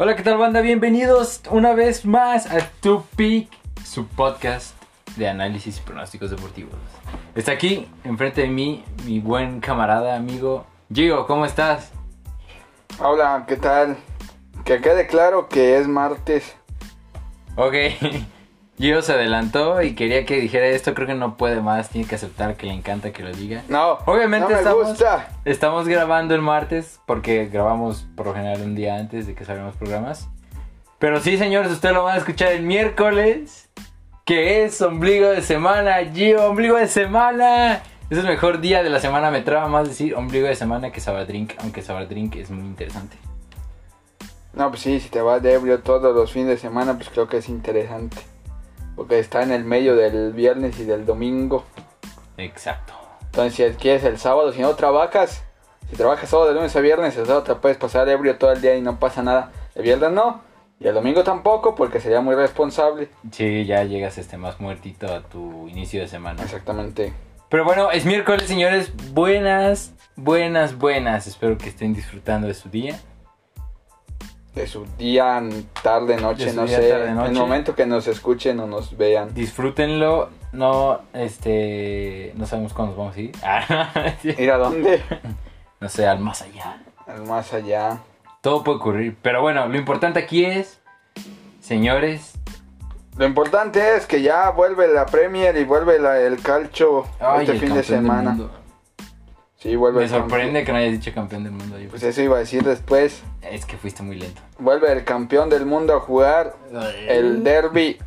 Hola, ¿qué tal banda? Bienvenidos una vez más a Tu Peak, su podcast de análisis y pronósticos deportivos. Está aquí, enfrente de mí, mi buen camarada, amigo Gio, ¿cómo estás? Hola, ¿qué tal? Que quede claro que es martes. Ok, Gio se adelantó y quería que dijera esto, creo que no puede más, tiene que aceptar que le encanta que lo diga. No, Obviamente no me estamos, gusta. estamos grabando el martes porque grabamos por lo general un día antes de que salgan los programas. Pero sí, señores, ustedes lo van a escuchar el miércoles, que es ombligo de semana. Gio, ombligo de semana. Es el mejor día de la semana. Me traba más decir ombligo de semana que Sabadrink, aunque Sabadrink es muy interesante. No, pues sí, si te vas de ebrio todos los fines de semana, pues creo que es interesante. Porque está en el medio del viernes y del domingo. Exacto. Entonces, si quieres el sábado, si no trabajas, si trabajas solo de lunes a viernes, el sábado te puedes pasar ebrio todo el día y no pasa nada. El viernes no, y el domingo tampoco, porque sería muy responsable. Sí, ya llegas este más muertito a tu inicio de semana. Exactamente. Pero bueno, es miércoles, señores. Buenas, buenas, buenas. Espero que estén disfrutando de su día. De su día, tarde, noche, no día, sé. tarde, En el momento que nos escuchen o nos vean. Disfrútenlo. No, este. No sabemos cuándo nos vamos a ir. Ah, sí. Ir a dónde? no sé, al más allá. Al más allá. Todo puede ocurrir. Pero bueno, lo importante aquí es. Señores. Lo importante es que ya vuelve la Premier y vuelve la- el calcio ay, este el fin de semana. Mundo. Sí, vuelve Me sorprende que no hayas dicho campeón del mundo. yo. Pues eso iba a decir después. Es que fuiste muy lento. Vuelve el campeón del mundo a jugar el derby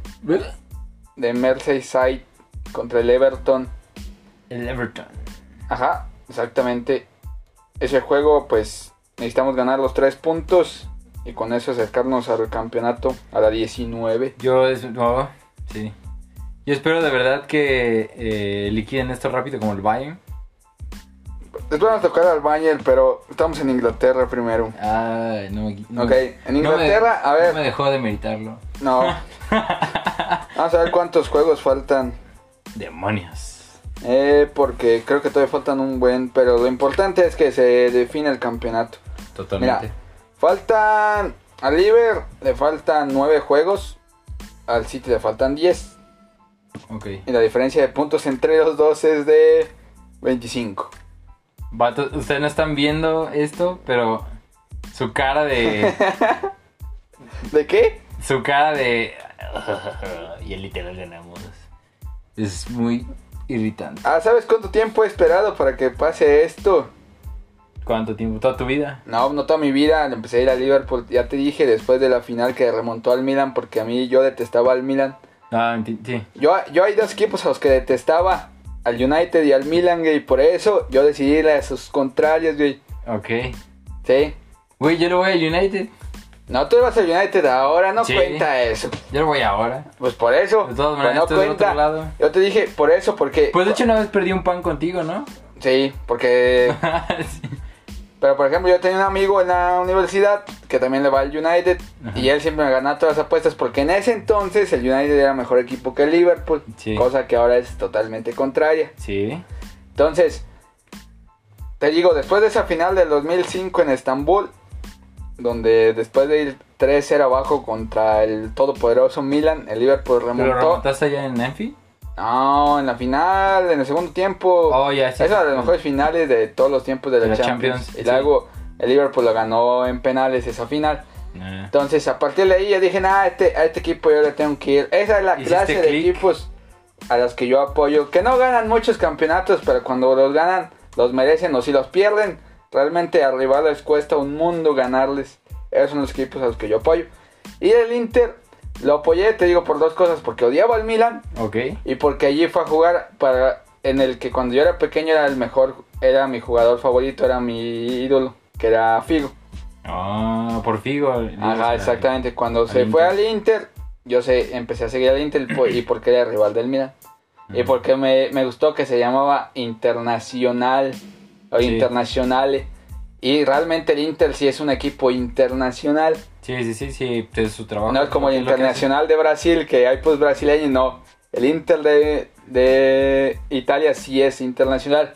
de Merseyside contra el Everton. El Everton. Ajá, exactamente. Ese juego, pues necesitamos ganar los tres puntos y con eso acercarnos al campeonato a la 19. Yo, es- no, sí. Yo espero de verdad que eh, liquiden esto rápido como el Bayern. Después vamos a tocar al Bayern, pero estamos en Inglaterra primero. Ay, no, me- no- Ok, en Inglaterra, a ver. No me dejó de meritarlo. No. Vamos a ver cuántos juegos faltan. Demonios. Eh, porque creo que todavía faltan un buen, pero lo importante es que se define el campeonato. Totalmente. Mira, faltan al Liver le faltan nueve juegos, al City le faltan 10 Ok. y la diferencia de puntos entre los dos es de 25. Vato, ustedes no están viendo esto, pero su cara de. ¿De qué? su cara de. y el literal ganamos. Es muy irritante. Ah, ¿sabes cuánto tiempo he esperado para que pase esto? ¿Cuánto tiempo? ¿Toda tu vida? No, no toda mi vida, empecé a ir a Liverpool, ya te dije después de la final que remontó al Milan porque a mí yo detestaba al Milan. Ah, sí. Yo, yo hay dos equipos a los que detestaba, al United y al Milan, güey, y por eso yo decidí ir a sus contrarios, güey. Ok. Sí. Güey, yo lo voy al United. No, tú vas al United ahora, no Sí. cuenta eso. Yo lo voy ahora. Pues por eso. De todas pues maneras, no otro cuenta. lado. Yo te dije por eso, porque... Pues de hecho una vez perdí un pan contigo, ¿no? Sí, porque... Sí. Pero por ejemplo, yo tenía un amigo en la universidad que también le va al United Ajá. y él siempre me ganaba todas las apuestas porque en ese entonces el United era mejor equipo que el Liverpool, Sí. cosa que ahora es totalmente contraria. Sí. Entonces, te digo, después de esa final del 2005 en Estambul, donde después de ir 3-0 abajo contra el todopoderoso Milan, el Liverpool ¿Pero remontó. remontaste allá en Enfi? No, en la final, en el segundo tiempo. Oh, ya, sí. es una de las mejores finales de todos los tiempos de la, De la Champions. Champions, Y sí. luego el Liverpool lo ganó en penales esa final. Ah. Entonces, a partir de ahí yo dije, nah, este, a este equipo yo le tengo que ir. Esa es la ¿Hiciste clase de equipos a los que yo apoyo. Que no ganan muchos campeonatos, pero cuando los ganan, los merecen. O si los pierden, realmente a rivales cuesta un mundo ganarles. Esos son los equipos a los que yo apoyo. Y el Inter lo apoyé, te digo, por dos cosas. Porque odiaba al Milan Ok. y porque allí fue a jugar para en el que cuando yo era pequeño era el mejor, era mi jugador favorito, era mi ídolo, que era Figo. Ah, por Figo. Ajá, exactamente. Cuando al se fue al Inter, yo sé, empecé a seguir al Inter y porque era rival del Milan. Y porque me, me gustó que se llamaba Internacional o Sí. Internacionale. Y realmente el Inter sí es un equipo internacional. Sí, sí, sí, sí, es su trabajo. No es como el. Internacional de Brasil, que hay pues brasileños, no. El Inter de, de Italia sí es internacional.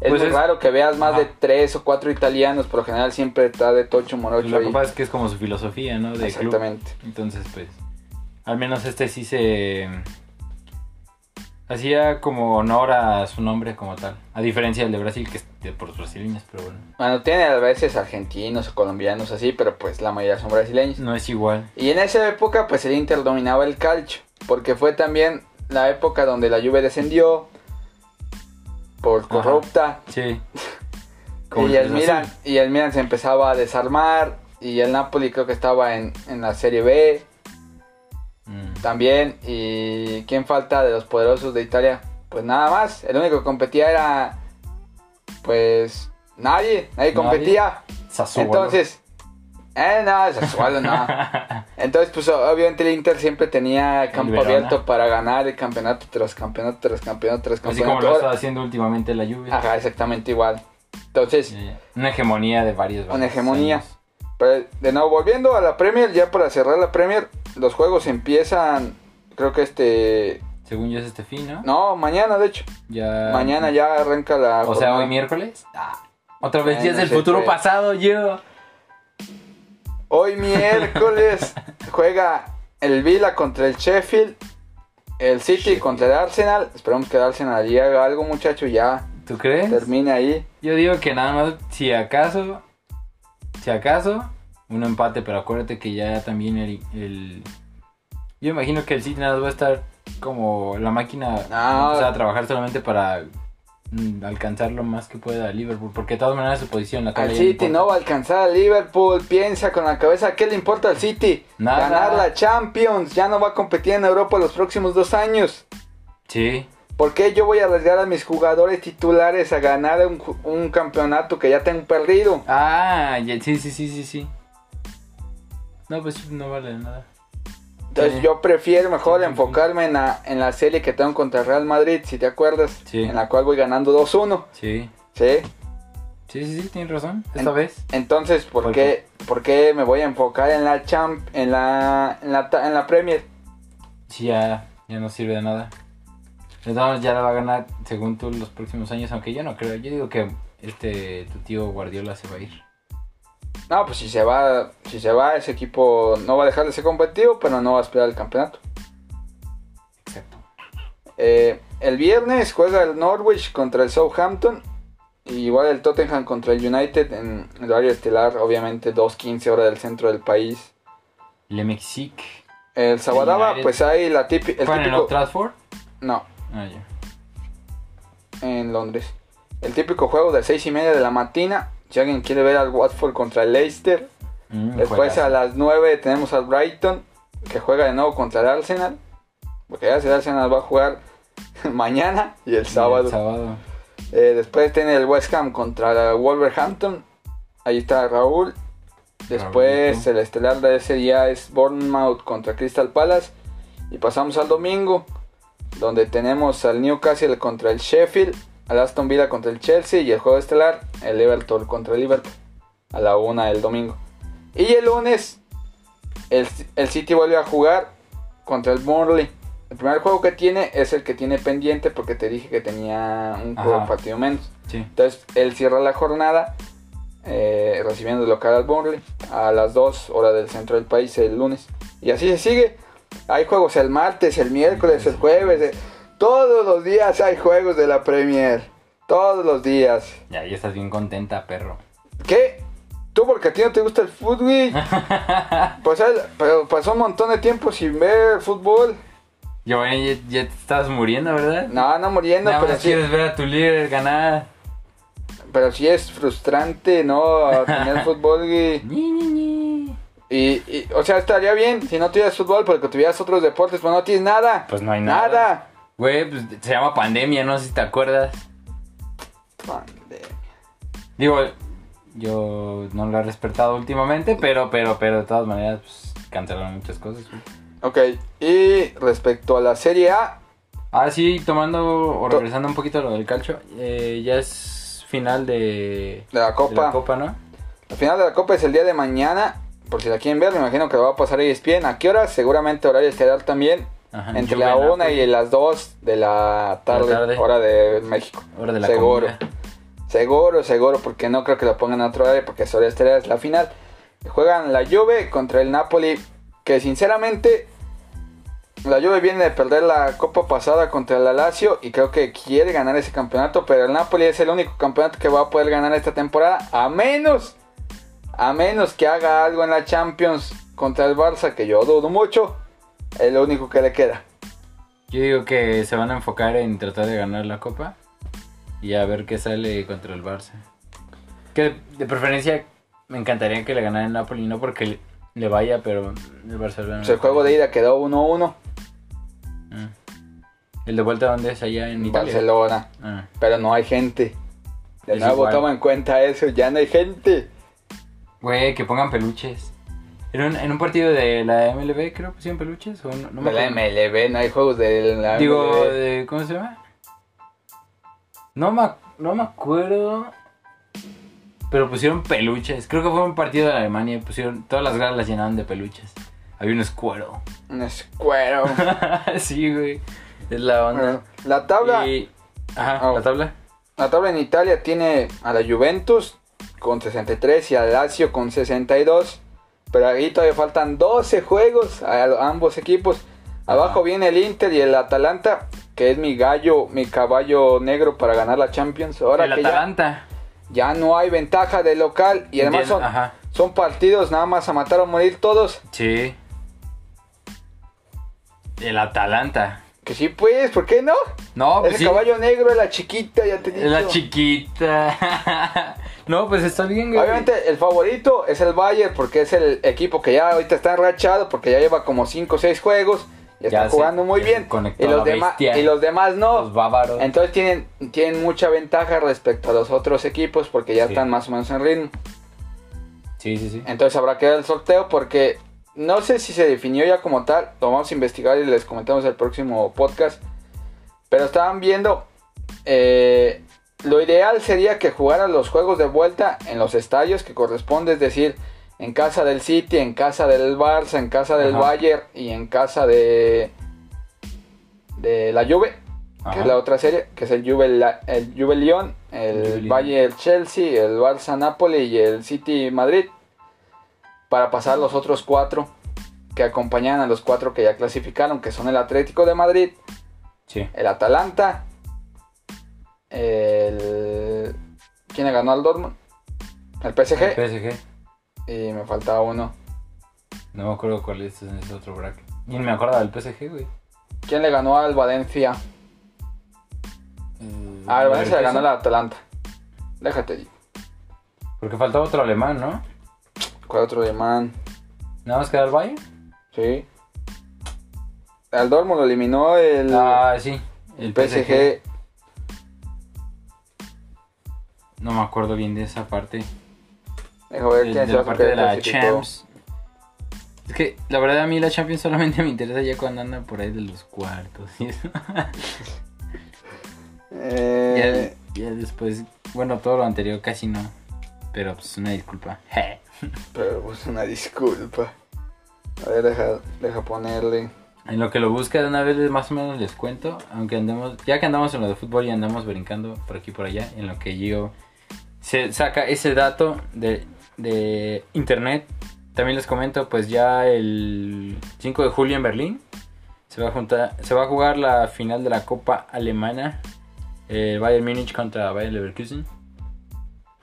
Es Pues muy es- raro que veas más de tres o cuatro italianos, por lo general siempre está de Tocho Morocho Lo que pasa es que es como su filosofía, ¿no? De club. Exactamente. Entonces, pues, al menos este sí se hacía como honor a su nombre como tal. A diferencia del de Brasil, que es de por los brasileños, pero bueno, Bueno, tiene a veces argentinos o colombianos así, pero pues la mayoría son brasileños. no es igual. Y en esa época, pues el Inter dominaba el calcio, porque fue también la época donde la Juve descendió por Ajá. corrupta Sí. Y el Milan y el Milan se empezaba a desarmar y el Napoli creo que estaba en, en la Serie B. también y quién falta de los poderosos de Italia pues nada más el único que competía era pues nadie nadie Nadie. competía Sassuolo. entonces eh no Sassuolo no entonces pues obviamente el Inter siempre tenía campo abierto para ganar el campeonato tras campeonato tras campeonato tras Así como campeonato lo está haciendo últimamente la lluvia. ajá exactamente igual entonces Una hegemonía de varios. Una hegemonía. años. Pero, de nuevo, volviendo a la Premier, ya para cerrar la Premier, los juegos empiezan, creo que este... Según yo es este fin, ¿no? No, mañana de hecho. Ya... Mañana ya arranca la... O sea, hoy miércoles. Ah, Otra vez días del sí, futuro pues. pasado, yo. Hoy miércoles juega el Villa contra el Sheffield, el City Sheffield. contra el Arsenal. Esperamos que el Arsenal allí haga algo, muchacho, ya ¿Tú crees? termine ahí. Yo digo que nada más, si acaso, si acaso, un empate, pero acuérdate que ya también el, el- yo imagino que el City nada más va a estar como la máquina va a trabajar solamente para mm, alcanzar lo más que pueda a Liverpool, porque de todas maneras su posición la Al no City no va a alcanzar a Liverpool, piensa con la cabeza, ¿qué le importa al City? Nada. Ganar la Champions, ya no va a competir en Europa los próximos dos años. Sí, ¿Por qué yo voy a arriesgar a mis jugadores titulares a ganar un, un campeonato que ya tengo perdido? ah, ya- sí, sí, sí, sí, sí. No, pues no vale nada. Entonces Sí. yo prefiero mejor Sí, enfocarme en la, en la serie que tengo contra Real Madrid, si te acuerdas, Sí. en la cual voy ganando 2-1. Sí, ¿sí? sí, sí, sí, tienes razón, esta En- vez. Entonces, ¿por ¿Por qué, ¿por qué me voy a enfocar en la champ, en la, en la, en la Premier? Sí, ya, ya no sirve de nada. De todas maneras, ya la va a ganar según tú los próximos años, aunque yo no creo. Yo digo que este tu tío Guardiola se va a ir. No, pues si se va, si se va, ese equipo no va a dejar de ser competitivo, pero no va a esperar el campeonato. Exacto. Eh, el viernes juega el Norwich contra el Southampton. Y igual el Tottenham contra el United en el horario estelar, obviamente 2.15 hora del centro del país. Le Mexique. El Sabadaba, pues hay la típica... El ¿Juegan en Old típico, Trafford? no, Ah, ya. en Londres. El típico juego de 6 y media de la mañana. Si alguien quiere ver al Watford contra el Leicester. Mm, Después a las 9 tenemos al Brighton, que juega de nuevo contra el Arsenal. Porque ya el Arsenal va a jugar mañana y el El sábado. sábado. Eh, después tiene el West Ham contra el Wolverhampton. Ahí está Raúl. Después el estelar de ese día es Bournemouth contra Crystal Palace. Y pasamos al domingo, donde tenemos al Newcastle contra el Sheffield, al Aston Villa contra el Chelsea y el juego estelar, el Everton contra el Liverpool, a la una del domingo. Y el lunes, el, el City vuelve a jugar contra el Burnley. El primer juego que tiene es el que tiene pendiente porque te dije que tenía un juego Ajá. partido menos. Sí. Entonces él cierra la jornada eh, recibiendo de local al Burnley a las 2 horas del centro del país el lunes. Y así se sigue. Hay juegos el martes, el miércoles, el jueves. eh, Todos los días hay juegos de la Premier. Todos los días. Ya, ya estás bien contenta, perro. ¿Qué? ¿Tú porque a ti no te gusta el fútbol? Pues él- pero pasó un montón de tiempo sin ver fútbol. Giovanni, ya, ya te estás muriendo, ¿verdad? No, no muriendo, Nada pero más sí, quieres ver a tu líder ganar. pero sí es frustrante, ¿no? Tener fútbol y... Y, y, o sea, estaría bien si no tuvieras fútbol, porque tuvieras otros deportes, pero no tienes nada. Pues no hay nada. Nada. Güey, pues se llama pandemia, no sé si te acuerdas. Pandemia. Digo, yo no lo he respetado últimamente, pero, pero, pero de todas maneras, pues cancelaron muchas cosas. güey. Ok, y respecto a la Serie A, Ah, sí, tomando o regresando un poquito a lo del calcio, eh, ya es final de, de la de Copa. la Copa, ¿no? La final de la Copa es el día de mañana. Por si la quieren ver, me imagino que va a pasar ESPN. ¿A qué hora? Seguramente horario estelar también. Ajá, entre la 1 Napoli. y las 2 de la tarde, tarde. hora de México. Hora de la Seguro. Seguro, seguro, porque no creo que lo pongan a otro área, porque Soria Estrella es la final. Juegan la Juve contra el Napoli, que sinceramente la Juve viene de perder la copa pasada contra el Lazio y creo que quiere ganar ese campeonato, pero el Napoli es el único campeonato que va a poder ganar esta temporada, a menos, a menos que haga algo en la Champions contra el Barça, que yo dudo mucho, es lo único que le queda. Yo digo que se van a enfocar en tratar de ganar la copa y a ver qué sale contra el Barça. Que de preferencia me encantaría que le ganara el Napoli, no porque le vaya, pero el Barcelona. Pues el juego de ida quedó 1-1. Ah. ¿El de vuelta dónde es? Allá en Italia. Barcelona. Ah. Pero no hay gente. De Es nuevo, igual. toma en cuenta eso, ya no hay gente. Güey, que pongan peluches. En un, en un partido de la MLB creo que pusieron peluches o no, no me de la acuerdo. MLB, no hay juegos de la Digo, MLB. de, ¿cómo se llama? No me, ac- no me acuerdo. Pero pusieron peluches. Creo que fue un partido de Alemania. y Pusieron, todas las galas las llenaban de peluches. Había un escuero. Un escuero. sí, güey. Es la onda. La tabla, Y- Ajá, Oh. la tabla. la tabla en Italia tiene a la Juventus con 63 y al Lazio con 62. Pero ahí todavía faltan 12 juegos a, ambos equipos. Abajo viene el Inter y el Atalanta, que es mi gallo, mi caballo negro para ganar la Champions. Ahora el que ya, Atalanta. ya no hay ventaja de local y además son, Ajá. son partidos nada más a matar o morir todos. Sí. El Atalanta. Que sí, pues, ¿por qué no? No, pues Ese sí. caballo negro la chiquita, ya te la chiquita. no, pues está bien, güey. Obviamente el favorito es el Bayern porque es el equipo que ya ahorita está enrachado porque ya lleva como 5 o 6 juegos y Ya está jugando muy bien. Y los, demás, y los demás no. Los bávaros. Entonces tienen, tienen mucha ventaja respecto a los otros equipos porque ya Sí. están más o menos en ritmo. Sí, sí, sí. Entonces habrá que ver el sorteo porque no sé si se definió ya como tal. Lo vamos a investigar y les comentamos el próximo podcast. Pero estaban viendo. eh, lo ideal sería que jugaran los juegos de vuelta en los estadios que corresponde, es decir, en casa del City, en casa del Barça, en casa del Ajá. Bayern y en casa de de la Juve, que es la otra serie, que es el Juve, la- el Juve Lyon, el Lyon. Bayern Chelsea, el Barça Napoli y el City Madrid para pasar los otros cuatro que acompañan a los cuatro que ya clasificaron, que son el Atlético de Madrid, Sí. el Atalanta, el... ¿Quién le ganó al Dortmund? El PSG. El PSG. Y me faltaba uno. No me acuerdo cuál es ese otro bracket. Y me acuerdo del PSG, güey. ¿Quién le ganó al Valencia? Ah, el Valencia le ganó al Atalanta. Déjate digo. Porque faltaba otro alemán, ¿no? ¿Cuál otro alemán? Nada más queda el Bayern. Sí. Al Dortmund lo eliminó el, Ah, sí. el El PSG. PSG. No me acuerdo bien de esa parte. Deja ver De, quién de la parte de la. Champs. Es que la verdad a mí la Champions solamente me interesa ya cuando andan por ahí de los cuartos eso. Eh, ya, ya después, bueno, todo lo anterior casi no. Pero pues una disculpa. pero pues una disculpa. A ver, deja, deja ponerle. En lo que lo busca de una vez más o menos les cuento, aunque andemos, ya que andamos en lo de fútbol y andamos brincando por aquí y por allá, en lo que yo se saca ese dato de, de internet, también les comento, pues ya el 5 de julio en Berlín se va a juntar, se va a jugar la final de la Copa Alemana, el Bayern Múnich contra Bayern Leverkusen.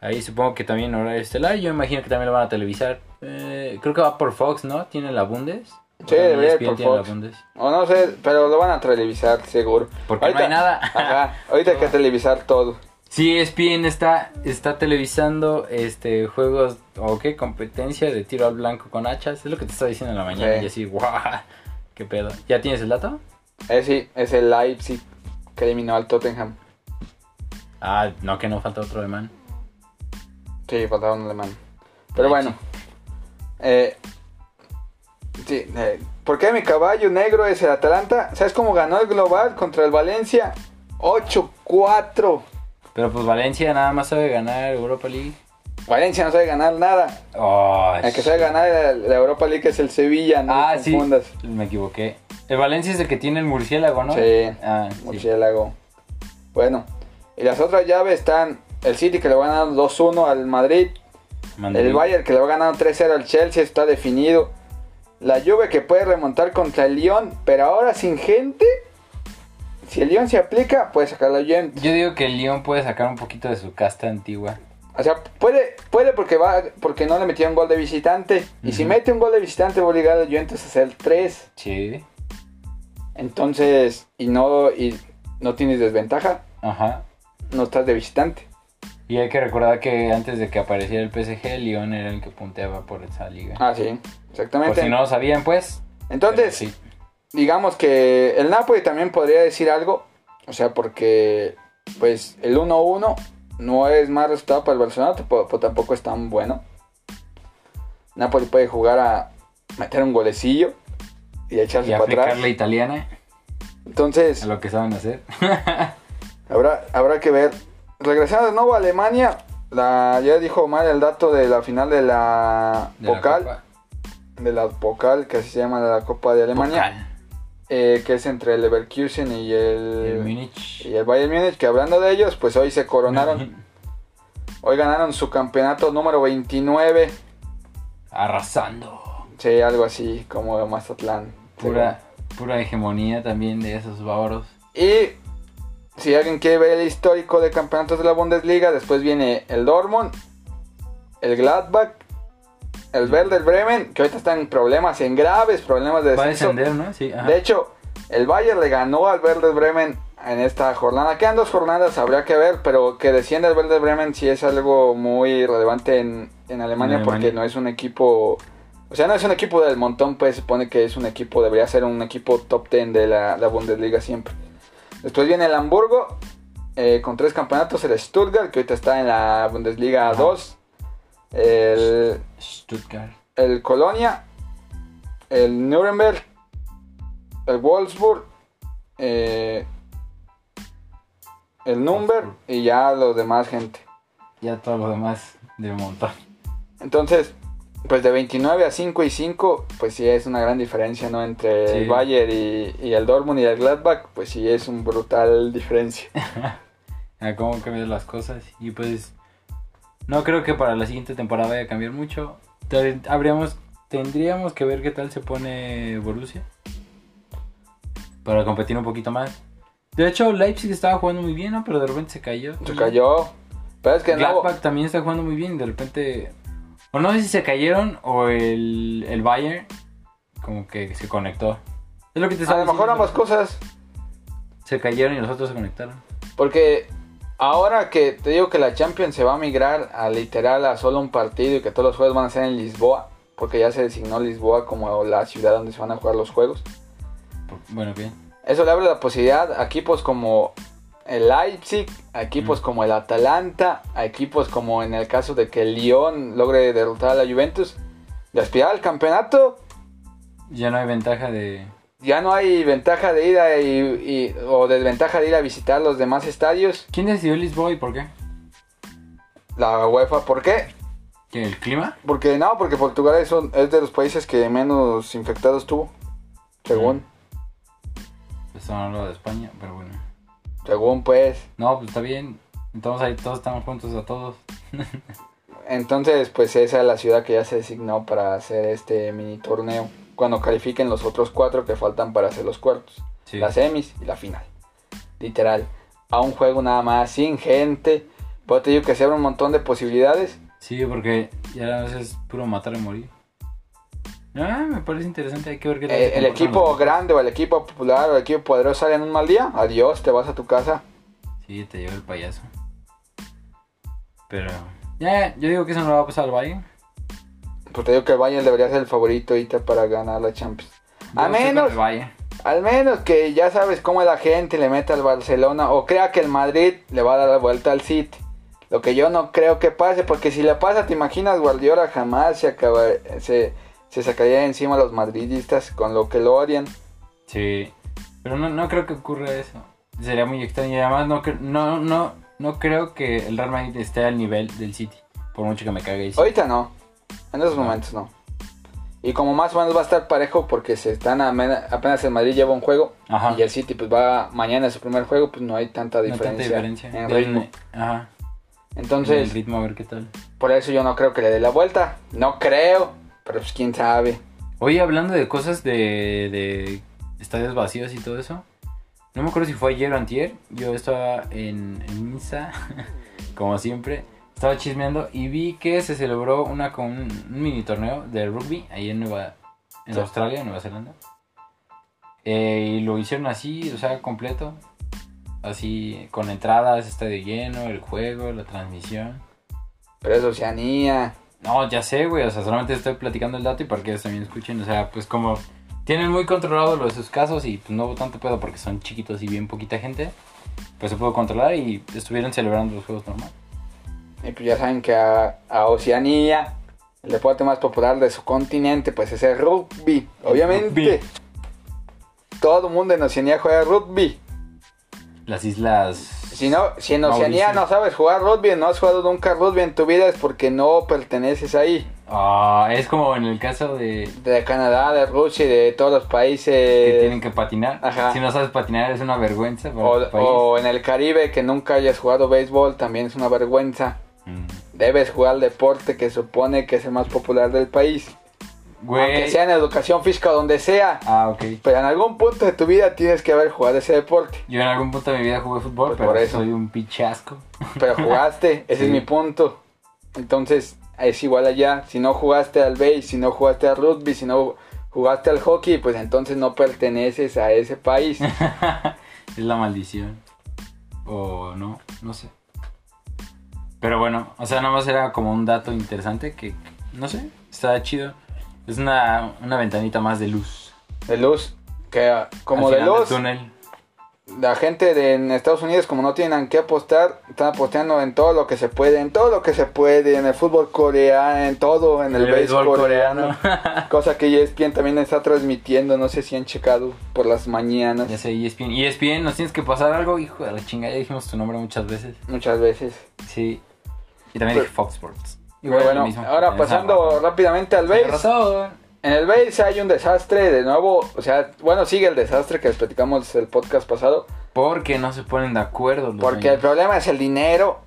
Ahí supongo que también horario estelar, yo imagino que también lo van a televisar. Eh, creo que va por Fox, ¿no? Tiene la Bundes. Sí, debería ir ESPN por Fox. O no sé, pero lo van a televisar seguro. Porque no hay nada. Ajá, ahorita hay que televisar todo. Sí, ESPN está, está televisando este juegos o qué competencia de tiro al blanco con hachas. Es lo que te estaba diciendo en la mañana. Sí. Y así, guau, qué pedo. ¿Ya tienes el dato? Es, sí, es el Leipzig que eliminó al Tottenham. Ah, no, que no falta otro alemán. Sí, faltaba un alemán. Pero bueno. Eh, sí, eh, ¿Por qué mi caballo negro es el Atalanta? ¿Sabes cómo ganó el global contra el Valencia? 8-4. Pero pues Valencia nada más sabe ganar Europa League. Valencia no sabe ganar nada. Oh, El que sabe ganar la, Europa League es el Sevilla, no Ah, sí. Me equivoqué. El Valencia es el que tiene el murciélago, ¿no? Sí. Ah, sí. Murciélago. Bueno, y las otras llaves están el City que le va ganando 2-1 al Madrid, Madrid. el Bayern que le va ganando 3-0 al Chelsea, está definido. La Juve que puede remontar contra el Lyon, pero ahora sin gente. Si el Lyon se aplica, puede sacar la Juventus. Yo digo que el Lyon puede sacar un poquito de su casta antigua. O sea, puede, puede porque va porque no le metieron gol de visitante. Y si mete un gol de visitante, va a obligar a Juventus a hacer 3. Sí. Entonces, y no, y no tienes desventaja, Ajá. no estás de visitante. Y hay que recordar que antes de que apareciera el PSG, el Lyon era el que punteaba por esa liga. Ah, sí, por exactamente. si no lo sabían, pues. Entonces, sí. Digamos que el Napoli también podría decir algo. O sea, porque pues el 1-1 no es más resultado para el Barcelona, pues, tampoco es tan bueno. Napoli puede jugar a meter un golecillo y echarse Y para atrás. la italiana Entonces, a lo que saben hacer. habrá, habrá que ver. Regresando de nuevo a Alemania, la, ya dijo mal el dato de la final de la de la Copa. de la Pocal, que así se llama la Copa de Alemania, Pokal. Eh, que es entre el Leverkusen y el, y el Bayern Múnich, que hablando de ellos, pues hoy se coronaron, hoy ganaron su campeonato número 29, Arrasando. sí, algo así como Mazatlán. Pura, pura hegemonía también de esos bávaros. Y si alguien quiere ver el histórico de campeonatos de la Bundesliga, después viene el Dortmund, el Gladbach, el Werder Bremen, que ahorita están en problemas, en graves problemas de Va a descenso. descender, ¿no? Sí, ajá. De hecho, el Bayern le ganó al Werder Bremen en esta jornada. Quedan dos jornadas, habría que ver, pero que descienda el Werder Bremen sí es algo muy relevante en, en Alemania, En Alemania. porque no es un equipo... O sea, no es un equipo del montón, pues se supone que es un equipo, debería ser un equipo top 10 de la, la Bundesliga siempre. Después viene el Hamburgo, eh, con tres campeonatos, el Stuttgart, que ahorita está en la Bundesliga Ajá. 2. El, Stuttgart. el Colonia, el Nuremberg, el Wolfsburg, eh, el Nürnberg Wolfsburg. y ya los demás gente. Ya todo lo demás de montón. Entonces, pues de 29 a 5 y 5, pues sí es una gran diferencia, ¿no? Entre Sí. el Bayern y, y el Dortmund y el Gladbach, pues sí es un brutal diferencia. A cómo cambian las cosas. Y pues. No creo que para la siguiente temporada vaya a cambiar mucho. Habríamos, tendríamos que ver qué tal se pone Borussia. Para competir un poquito más. De hecho, Leipzig estaba jugando muy bien, ¿no? Pero de repente se cayó. Se cayó. Pero es que no, Gladbach también está jugando muy bien. De repente. O no sé si se cayeron o el, el Bayern. Como que se conectó. Es lo que te a lo mejor ambas cosas. Se cayeron y los otros se conectaron. Porque ahora que te digo que la Champions se va a migrar a literal a solo un partido y que todos los juegos van a ser en Lisboa, porque ya se designó Lisboa como la ciudad donde se van a jugar los juegos. Bueno, bien. Eso le abre la posibilidad a equipos como el Leipzig, a equipos Mm. como el Atalanta, a equipos como en el caso de que el Lyon logre derrotar a la Juventus, de aspirar al campeonato. Ya no hay ventaja de. Ya no hay ventaja de ir a, y, y- o desventaja de ir a visitar los demás estadios. ¿Quién decidió Lisboa y por qué? La UEFA, ¿por qué? ¿Que el clima? Porque no, porque Portugal es, un- es de los países que menos infectados tuvo. Según, Eso no lo de España, pero bueno. según pues. No, pues está bien. Entonces ahí todos estamos juntos a todos. Entonces, pues esa es la ciudad que ya se designó para hacer este mini torneo. Cuando califiquen los otros cuatro que faltan para hacer los cuartos. Sí. Las semis y la final. Literal. A un juego nada más, sin gente. Pero te digo que se abre un montón de posibilidades. Sí, porque ya a veces es puro matar y morir. Ah, me parece interesante. Hay que ver qué tal Eh, el equipo grande o el equipo popular o el equipo poderoso sale en un mal día. Adiós, te vas a tu casa. Sí, te lleva el payaso. Pero. Ya, yo digo que eso no va a pasar al Bayern. Pues te digo que el Bayern debería ser el favorito ahorita para ganar la Champions. A Yo menos, al menos que ya sabes cómo la gente le mete al Barcelona o crea que el Madrid le va a dar la vuelta al City. Lo que yo no creo que pase, porque si le pasa, te imaginas, Guardiola jamás se, acaba, se, se sacaría de encima a los madridistas con lo que lo odian. Sí. Pero no, no creo que ocurra eso. Sería muy extraño. Y además no, no, no, no creo que el Real Madrid esté al nivel del City. Por mucho que me cague. Ahorita no, en esos momentos no. Y como más o menos va a estar parejo porque se están apenas el Madrid lleva un juego Ajá. y el City pues va mañana a su primer juego, pues no hay tanta No hay tanta diferencia, diferencia. en ritmo. Ajá. el Entonces, ritmo a ver qué tal. por eso yo no creo que le dé la vuelta. No creo, pero pues quién sabe. Oye, hablando de cosas de, de estadios vacíos y todo eso. No me acuerdo si fue ayer o antier. Yo estaba en, en Insta, como siempre. Estaba chismeando y vi que se celebró una con un, mini torneo de rugby ahí en Nueva en Sí. Australia, Nueva Zelanda. Eh, y lo hicieron así, o sea, completo. Así, con entradas, estadio lleno, el juego, la transmisión. Pero es Oceanía. No, ya sé, güey, o sea, solamente estoy platicando el dato y para que ellos también escuchen, o sea, pues como tienen muy controlado lo de sus casos y pues no hubo tanto pedo porque son chiquitos y bien poquita gente, pues se pudo controlar y estuvieron celebrando los juegos normal. Y pues ya saben que a, a Oceanía, el deporte más popular de su continente, pues es el rugby. Obviamente, rugby. todo el mundo en Oceanía juega rugby. Las islas... Si, no, si en Oceanía Mauricio. no sabes jugar rugby, no has jugado nunca rugby en tu vida, es porque no perteneces ahí. Ah, es como en el caso de De Canadá, de Rusia y de todos los países. que tienen que patinar. ajá. Si no sabes patinar es una vergüenza para o, tu país. o en el Caribe que nunca hayas jugado béisbol, también es una vergüenza. Debes jugar el deporte que supone que es el más popular del país. Güey. Aunque sea en educación física o donde sea. Ah, ok. Pero en algún punto de tu vida tienes que haber jugado ese deporte. Yo en algún punto de mi vida jugué fútbol, Pues pero por eso. soy un pichasco. Pero jugaste, ese Sí. es mi punto. Entonces es igual allá. Si no jugaste al béis, si no jugaste al rugby, si no jugaste al hockey, pues entonces no perteneces a ese país. es la maldición. O no, no sé. Pero bueno, o sea, nada más era como un dato interesante que, no sé, está chido. Es una, una ventanita más de luz. De luz. Que como Al de luz, túnel. la gente de en Estados Unidos, como no tienen que apostar, están apostando en todo lo que se puede, en todo lo que se puede, en el fútbol coreano, en todo, en el, béisbol coreano. Cosa que ESPN también está transmitiendo, no sé si han checado por las mañanas, ya sé, ESPN. ESPN, nos tienes que pasar algo, hijo de la chingada. Ya dijimos tu nombre muchas veces. muchas veces. Sí. Y también dije Fox Sports. Igual bueno, lo mismo. ahora pasando rápidamente al razón. En el béis hay un desastre de nuevo, o sea, bueno, sigue el desastre que les platicamos el podcast pasado, Porque no se ponen de acuerdo. los porque el dueños. problema es el dinero.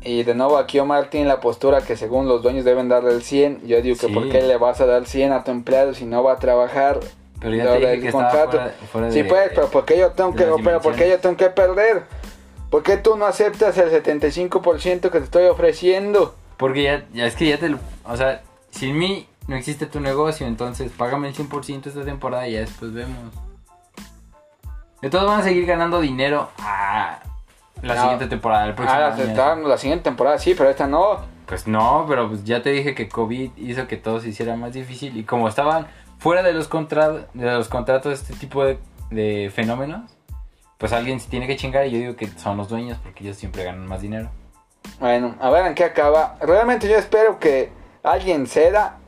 Y de nuevo aquí Omar tiene la postura que según los dueños deben darle el 100. Yo digo que Sí. ¿por qué le vas a dar 100 a tu empleado si no va a trabajar? Pero ya te dije que contrato. fuera, fuera Sí, de- pues, pero ¿por qué yo tengo que, pero ¿por qué yo tengo que perder? ¿Por qué tú no aceptas el 75% que te estoy ofreciendo? Porque ya, ya es que ya te lo... O sea, sin mí no existe tu negocio, entonces págame el 100% esta temporada y ya después vemos. De todos van a seguir ganando dinero a la No. siguiente temporada, el próximo Ah, año. está- la siguiente temporada sí, pero esta no. Pues no, pero pues ya te dije que COVID hizo que todo se hiciera más difícil y como estaban fuera de los, contra- de los contratos este tipo de, de fenómenos, pues alguien se tiene que chingar y yo digo que son los dueños porque ellos siempre ganan más dinero. Bueno, a ver en qué acaba. Realmente yo espero que alguien ceda.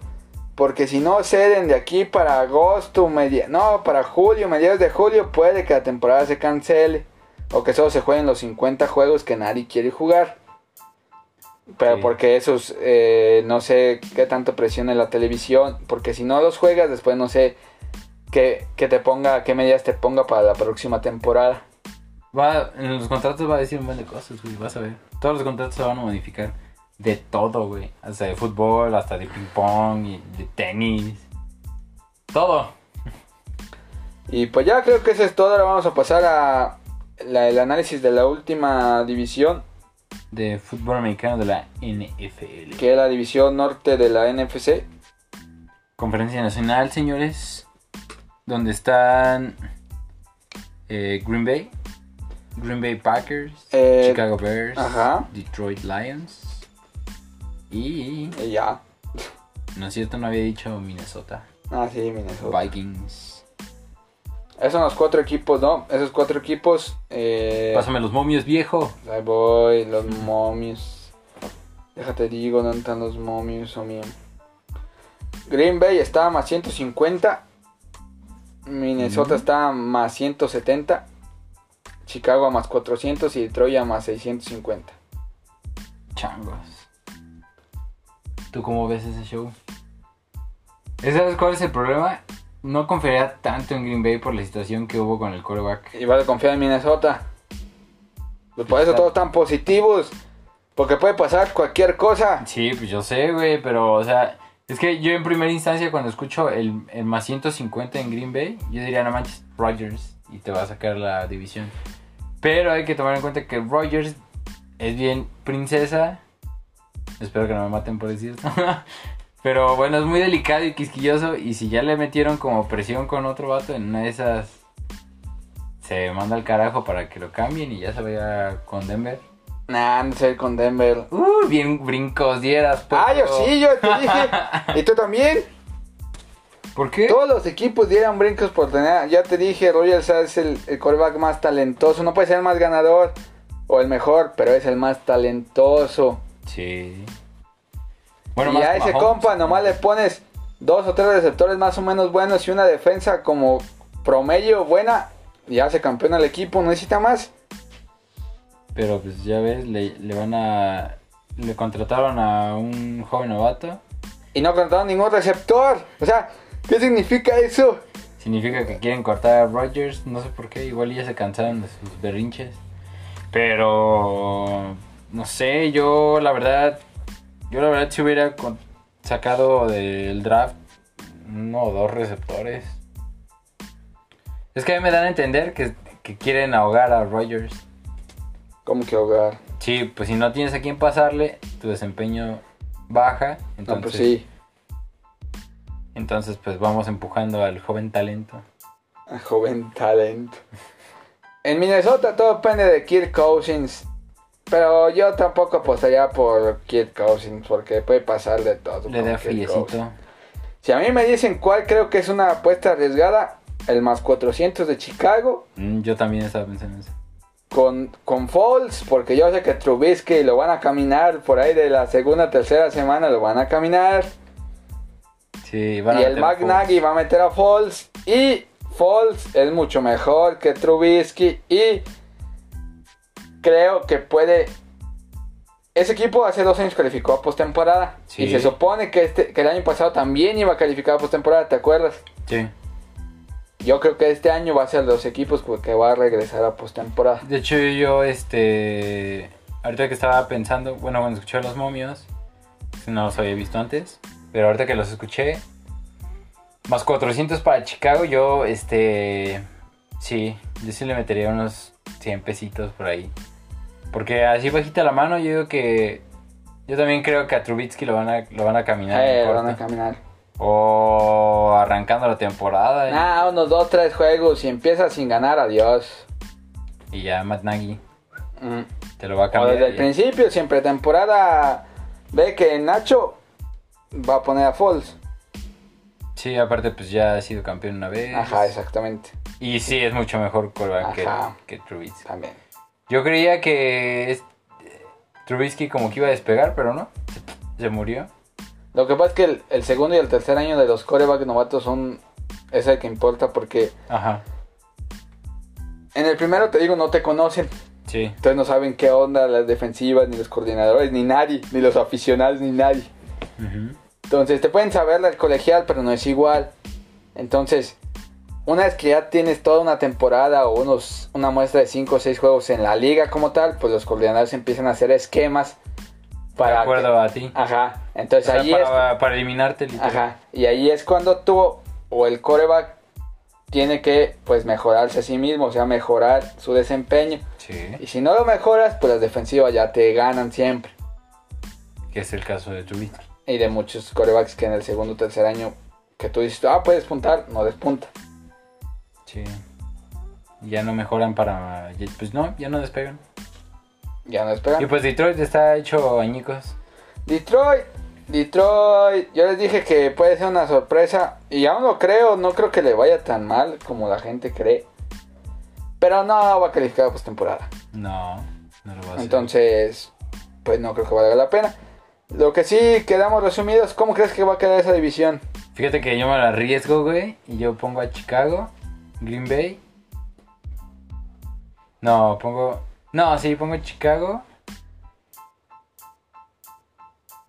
Porque si no ceden de aquí para agosto, media, no, para julio, mediados de julio, puede que la temporada se cancele. O que solo se jueguen los 50 juegos que nadie quiere jugar. Pero Sí. porque esos, eh, no sé qué tanto presione la televisión. Porque si no los juegas, después no sé qué, qué te ponga, qué medidas te ponga para la próxima temporada. Va, en los contratos va a decir un montón de cosas, güey, vas a ver. Todos los contratos se van a modificar. De todo, güey. Hasta de fútbol, hasta de ping pong, y de tenis. Todo. Y pues ya creo que eso es todo. Ahora vamos a pasar a la- el análisis de la última división, De fútbol americano de la NFL. que es la división norte de la NFC. Conferencia Nacional, señores. Donde están eh, Green Bay, Green Bay Packers, Eh, Chicago Bears, ajá. Detroit Lions. Y Y ya. no es cierto, no había dicho Minnesota. Ah, sí, Minnesota. Vikings. Esos son los cuatro equipos, ¿no? Esos cuatro equipos. Eh, Pásame los momios, viejo. ahí voy, los momios. Déjate digo, ¿dónde están los momios? Oh, mío. Green Bay está a más 150. Minnesota está a más 170. Chicago a más 400 y Detroit a más 650. Changos. ¿Tú cómo ves ese show? ¿Sabes cuál es el problema? No confiaría tanto en Green Bay por la situación que hubo con el quarterback. Y vas a confiar en Minnesota. Pues por eso todos están positivos. Porque puede pasar cualquier cosa. Sí, pues yo sé, güey, pero, o sea, es que yo en primera instancia cuando escucho el, el más 150 en Green Bay, yo diría, no manches, Rodgers, y te va a sacar la división. Pero hay que tomar en cuenta que Rodgers es bien princesa. Espero que no me maten por decir esto. Pero bueno, es muy delicado y quisquilloso. Y si ya le metieron como presión con otro vato, en una de esas se manda al carajo para que lo cambien y ya se vaya con Denver. Nah, no sé con Denver. Uh, bien brincos dieras. Ah, yo sí, yo te dije. ¿Y tú también? ¿Por qué? Todos los equipos dieran brincos por tener. Ya te dije, Rogers es el, el quarterback más talentoso. No puede ser el más ganador o el mejor, pero es el más talentoso. Sí. y a ese compa nomás le pones dos o tres receptores más o menos buenos y una defensa como promedio buena. Y hace campeón al equipo, no necesita más. Pero pues ya ves, le, le van a. Le contrataron a un joven novato. Y no contrataron ningún receptor. O sea, ¿qué significa eso? Significa que quieren cortar a Rodgers, no sé por qué, igual ya se cansaron de sus berrinches. Pero no sé, yo la verdad, yo la verdad si hubiera sacado del draft uno o dos receptores. Es que a mí me dan a entender que, que quieren ahogar a Rodgers. Como que hogar. Sí, pues si no tienes a quién pasarle, tu desempeño baja. No, Entonces, pues sí. entonces pues vamos empujando al joven talento. Ah, Joven talento. En Minnesota todo depende de Kirk Cousins. Pero yo tampoco apostaría por Kirk Cousins porque puede pasar de todo. Le da friecito. Si a mí me dicen cuál creo que es una apuesta arriesgada, el más 400 de Chicago Mm, Yo también estaba pensando en eso. Con, con Foles, porque yo sé que Trubisky lo van a caminar por ahí de la segunda tercera semana, lo van a caminar. Sí, van a y el a. Nagy va a meter a Foles. Y Foles es mucho mejor que Trubisky. Y creo que puede. Ese equipo hace dos años calificó a postemporada. Sí. Y se supone que, este, que el año pasado también iba a calificar a postemporada, ¿te acuerdas? Sí. Yo creo que este año va a ser los equipos que va a regresar a postemporada. De hecho, yo, este. Ahorita que estaba pensando, bueno, cuando escuché los momios, no los había visto antes, pero ahorita que los escuché, más 400 para Chicago, yo, este. Sí, yo sí le metería unos 100 pesitos por ahí. Porque así bajita la mano, yo digo que. Yo también creo que a Trubitsky lo van a, lo van a caminar. Eh, corto. van a caminar. O arrancando la temporada. y- Ah, unos dos, tres juegos y empieza sin ganar, adiós. Y ya Matt Nagy Mm. te lo va a O cambiar. desde el principio, siempre temporada, ve que Nacho va a poner a Foles. Sí, aparte pues ya ha sido campeón una vez. Ajá, exactamente. Y sí, es mucho mejor quarterback que, que Trubisky. También. Yo creía que es- Trubisky como que iba a despegar, pero no. Se, se murió. Lo que pasa es que el, el segundo y el tercer año de los corebacks novatos son. Es el que importa porque Ajá. en el primero te digo, no te conocen. Sí. Entonces no saben qué onda las defensivas, ni los coordinadores, ni nadie, ni los aficionados, ni nadie. Ujú. Entonces te pueden saber el colegial, pero no es igual. Entonces, una vez que ya tienes toda una temporada o unos, una muestra de 5 o 6 juegos en la liga como tal, pues los coordinadores empiezan a hacer esquemas De para... acuerdo que- a ti. Ajá. O Entonces sea, ahí es... para, para eliminarte literal. Ajá. Y ahí es cuando tú o el coreback tiene que pues mejorarse a sí mismo, o sea, mejorar su desempeño. Sí. Y si no lo mejoras, pues las defensivas ya te ganan siempre. Que es el caso de Trubisky. Y de muchos corebacks que en el segundo o tercer año que tú dices, ah, puedes puntar, no despunta. Sí. Ya no mejoran para... Pues no, ya no despegan. Ya no despegan. Y pues Detroit está hecho añicos. Detroit, Detroit, yo les dije que puede ser una sorpresa y aún lo creo, no creo que le vaya tan mal como la gente cree. Pero no va a calificar a postemporada. No, no lo va a hacer. Entonces, pues no creo que valga la pena. Lo que sí quedamos resumidos, ¿cómo crees que va a quedar esa división? Fíjate que yo me la arriesgo, güey. Y yo pongo a Chicago, Green Bay. No, pongo. No, sí, pongo Chicago.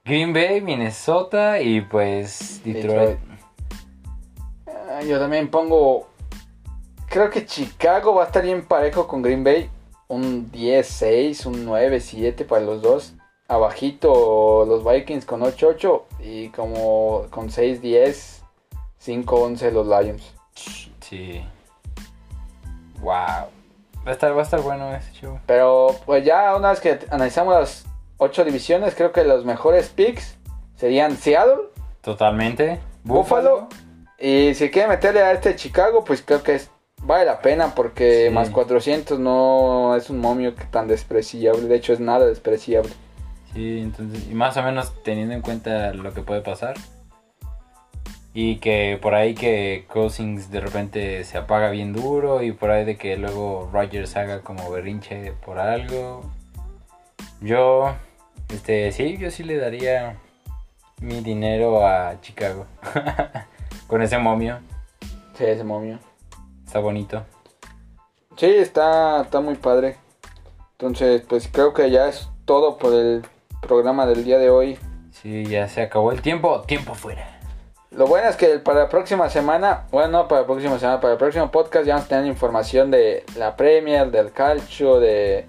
Green Bay, Minnesota y pues Detroit. Detroit. Ah, yo también pongo, creo que Chicago va a estar bien parejo con Green Bay. Un 10-6, un 9-7 para los dos. abajito los Vikings con 8-8 y como con 6-10, 5-11 los Lions. Sí. Wow. Va a estar, va a estar bueno ese show. Pero pues ya una vez que analizamos las 8 divisiones, creo que los mejores picks serían Seattle, Totalmente. Buffalo. Y si quieren meterle a este Chicago, pues creo que es, vale la pena porque Sí. más 400 no es un momio que tan despreciable. De hecho, es nada despreciable. Sí, entonces, y más o menos teniendo en cuenta lo que puede pasar. Y que por ahí que Cousins de repente se apaga bien duro y por ahí de que luego Rogers haga como berrinche por algo. Yo, este, sí, yo sí le daría mi dinero a Chicago. Con ese momio. Sí, ese momio. Está bonito. Sí, está, está muy padre. Entonces, pues creo que ya es todo por el programa del día de hoy. Sí, ya se acabó el tiempo. Tiempo fuera. Lo bueno es que para la próxima semana, bueno, no para la próxima semana, para el próximo podcast ya vamos a tener información de la Premier, del calcio, de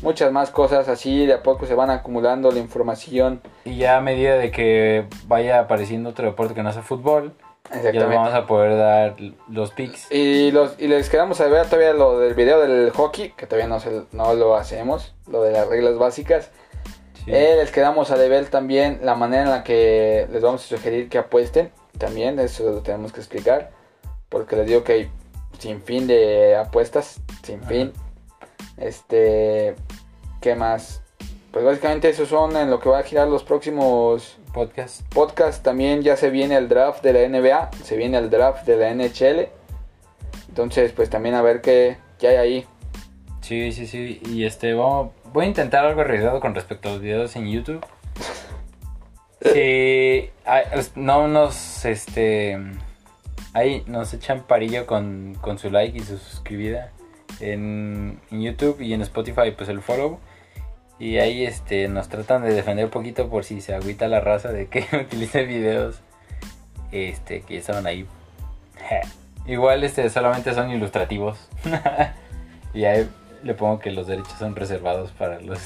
muchas más cosas así. De a poco se van acumulando la información. Y ya a medida de que vaya apareciendo otro deporte que no sea fútbol, ya les vamos a poder dar los picks. Y, los, y les quedamos a ver todavía lo del video del hockey, que todavía no, se- no lo hacemos, lo de las reglas básicas. Sí. Eh, les quedamos a deber también la manera en la que les vamos a sugerir que apuesten. También eso lo tenemos que explicar. Porque les digo que hay sin fin de apuestas. Sin Ajá. fin. Este. ¿Qué más? Pues básicamente esos son en lo que va a girar los próximos Podcast. podcasts. También ya se viene el draft de la NBA. Se viene el draft de la NHL. Entonces pues también a ver qué, qué hay ahí. Sí, sí, sí. Y este, vamos, voy a intentar algo arriesgado con respecto a los videos en YouTube. Es- no nos, este, ahí nos echan parillo con, con su like y su suscribida en, en YouTube y en Spotify, pues el follow. Y ahí, este, nos tratan de defender un poquito por si se agüita la raza de que utilice videos, este, que estaban ahí. Igual, este, solamente son ilustrativos. y ahí le pongo que los derechos son reservados para los,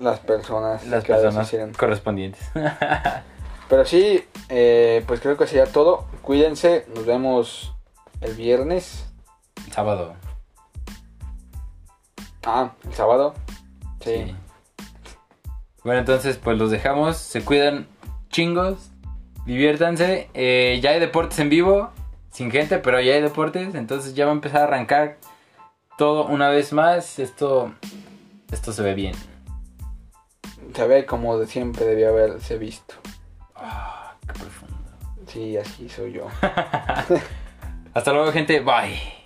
Las personas. las que personas hicieron. correspondientes. Pero sí, eh, pues creo que sería todo. Cuídense, nos vemos el viernes. Sábado. Ah, el sábado. Sí. Sí. Bueno, entonces pues los dejamos. Se cuidan chingos. Diviértanse. Eh, ya hay deportes en vivo. Sin gente, pero ya hay deportes. Entonces ya va a empezar a arrancar todo una vez más. Esto, esto se ve bien. Se ve como de siempre debía haberse visto. Ah, qué profundo. Sí, así soy yo. Hasta luego, gente. Bye.